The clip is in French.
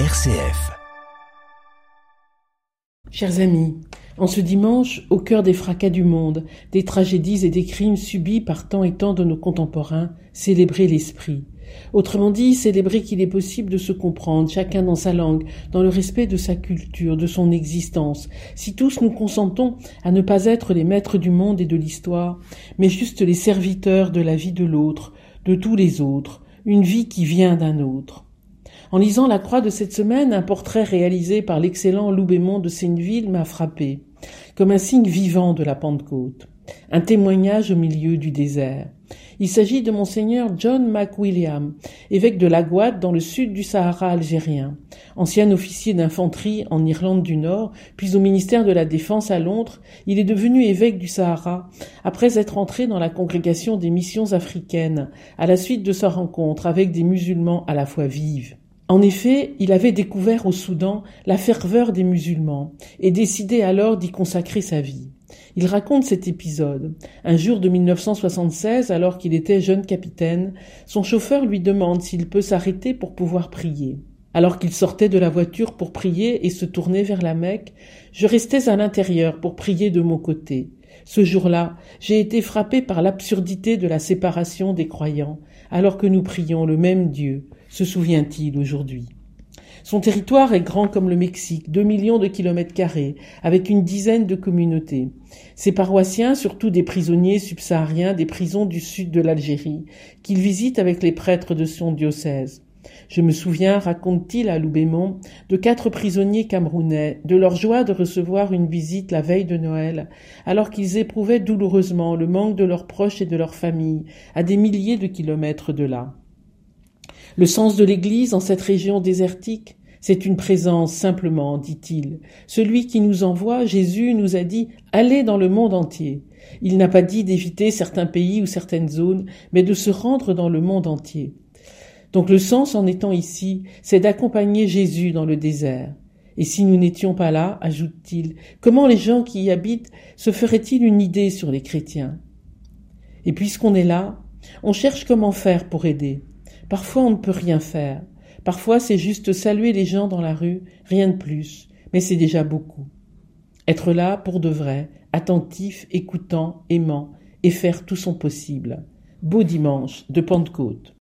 RCF. Chers amis, en ce dimanche, au cœur des fracas du monde, des tragédies et des crimes subis par tant et tant de nos contemporains, célébrer l'esprit. Autrement dit, célébrer qu'il est possible de se comprendre, chacun dans sa langue, dans le respect de sa culture, de son existence, si tous nous consentons à ne pas être les maîtres du monde et de l'histoire, mais juste les serviteurs de la vie de l'autre, de tous les autres, une vie qui vient d'un autre. En lisant la croix de cette semaine, un portrait réalisé par l'excellent Loubémont de Seineville m'a frappé, comme un signe vivant de la Pentecôte, un témoignage au milieu du désert. Il s'agit de monseigneur John McWilliam, évêque de Lagouad dans le sud du Sahara algérien, ancien officier d'infanterie en Irlande du Nord, puis au ministère de la Défense à Londres, il est devenu évêque du Sahara après être entré dans la congrégation des missions africaines à la suite de sa rencontre avec des musulmans à la fois vives. En effet, il avait découvert au Soudan la ferveur des musulmans et décidé alors d'y consacrer sa vie. Il raconte cet épisode. Un jour de 1976, alors qu'il était jeune capitaine, son chauffeur lui demande s'il peut s'arrêter pour pouvoir prier. Alors qu'il sortait de la voiture pour prier et se tournait vers la Mecque, je restais à l'intérieur pour prier de mon côté. Ce jour-là, j'ai été frappé par l'absurdité de la séparation des croyants, alors que nous prions le même Dieu, se souvient-il aujourd'hui? Son territoire est grand comme le Mexique, deux millions de kilomètres carrés, avec une dizaine de communautés. Ses paroissiens, surtout des prisonniers subsahariens des prisons du sud de l'Algérie, qu'il visite avec les prêtres de son diocèse. Je me souviens, raconte-t-il à Loubémont, de quatre prisonniers camerounais, de leur joie de recevoir une visite la veille de Noël, alors qu'ils éprouvaient douloureusement le manque de leurs proches et de leurs familles, à des milliers de kilomètres de là. Le sens de l'Église en cette région désertique, c'est une présence simplement, dit-il. Celui qui nous envoie, Jésus, nous a dit Allez dans le monde entier. Il n'a pas dit d'éviter certains pays ou certaines zones, mais de se rendre dans le monde entier. Donc le sens en étant ici, c'est d'accompagner Jésus dans le désert. Et si nous n'étions pas là, ajoute-t-il, comment les gens qui y habitent se feraient-ils une idée sur les chrétiens? Et puisqu'on est là, on cherche comment faire pour aider. Parfois on ne peut rien faire. Parfois c'est juste saluer les gens dans la rue, rien de plus, mais c'est déjà beaucoup. Être là pour de vrai, attentif, écoutant, aimant, et faire tout son possible. Beau dimanche de Pentecôte.